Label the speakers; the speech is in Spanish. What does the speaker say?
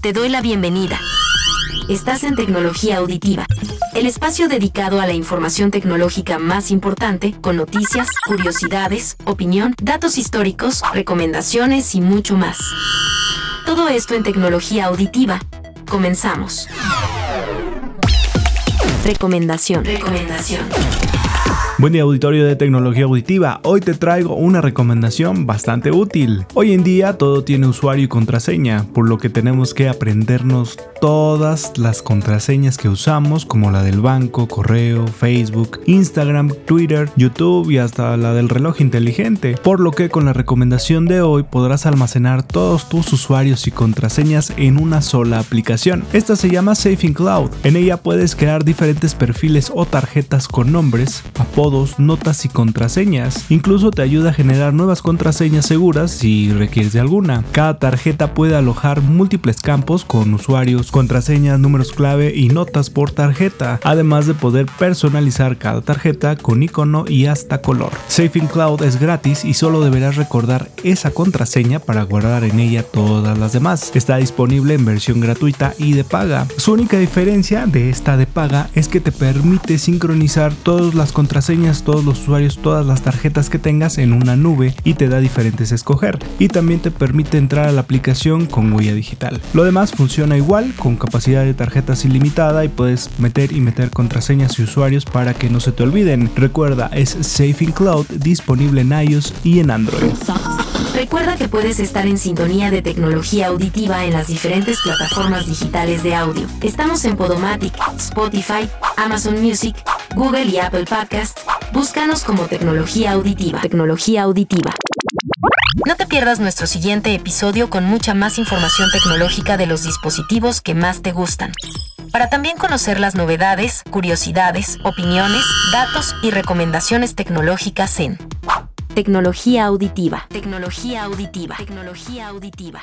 Speaker 1: Te doy la bienvenida. Estás en Tecnología Auditiva, el espacio dedicado a la información tecnológica más importante, con noticias, curiosidades, opinión, datos históricos, recomendaciones y mucho más. Todo esto en Tecnología Auditiva. Comenzamos. Recomendación. Recomendación.
Speaker 2: Buen día auditorio de tecnología auditiva, hoy te traigo una recomendación bastante útil. Hoy en día todo tiene usuario y contraseña, por lo que tenemos que aprendernos todas las contraseñas que usamos, como la del banco, correo, Facebook, Instagram, Twitter, YouTube y hasta la del reloj inteligente. Por lo que con la recomendación de hoy podrás almacenar todos tus usuarios y contraseñas en una sola aplicación. Esta se llama Safe Cloud. En ella puedes crear diferentes perfiles o tarjetas con nombres, apodos, notas y contraseñas. Incluso te ayuda a generar nuevas contraseñas seguras si requieres de alguna. Cada tarjeta puede alojar múltiples campos con usuarios, contraseñas, números clave y notas por tarjeta, además de poder personalizar cada tarjeta con icono y hasta color. Safe Cloud es gratis y solo deberás recordar esa contraseña para guardar en ella todas las demás. Está disponible en versión gratuita y de paga. Su única diferencia de esta de paga es que te permite sincronizar todas las contraseñas todos los usuarios, todas las tarjetas que tengas en una nube y te da diferentes escoger. Y también te permite entrar a la aplicación con huella digital. Lo demás funciona igual, con capacidad de tarjetas ilimitada y puedes meter y meter contraseñas y usuarios para que no se te olviden. Recuerda, es Safe in Cloud, disponible en iOS y en Android.
Speaker 1: Recuerda que puedes estar en sintonía de tecnología auditiva en las diferentes plataformas digitales de audio. Estamos en Podomatic, Spotify, Amazon Music, Google y Apple Podcast. Búscanos como tecnología auditiva. Tecnología auditiva. No te pierdas nuestro siguiente episodio con mucha más información tecnológica de los dispositivos que más te gustan. Para también conocer las novedades, curiosidades, opiniones, datos y recomendaciones tecnológicas en Tecnología auditiva. Tecnología auditiva. Tecnología auditiva.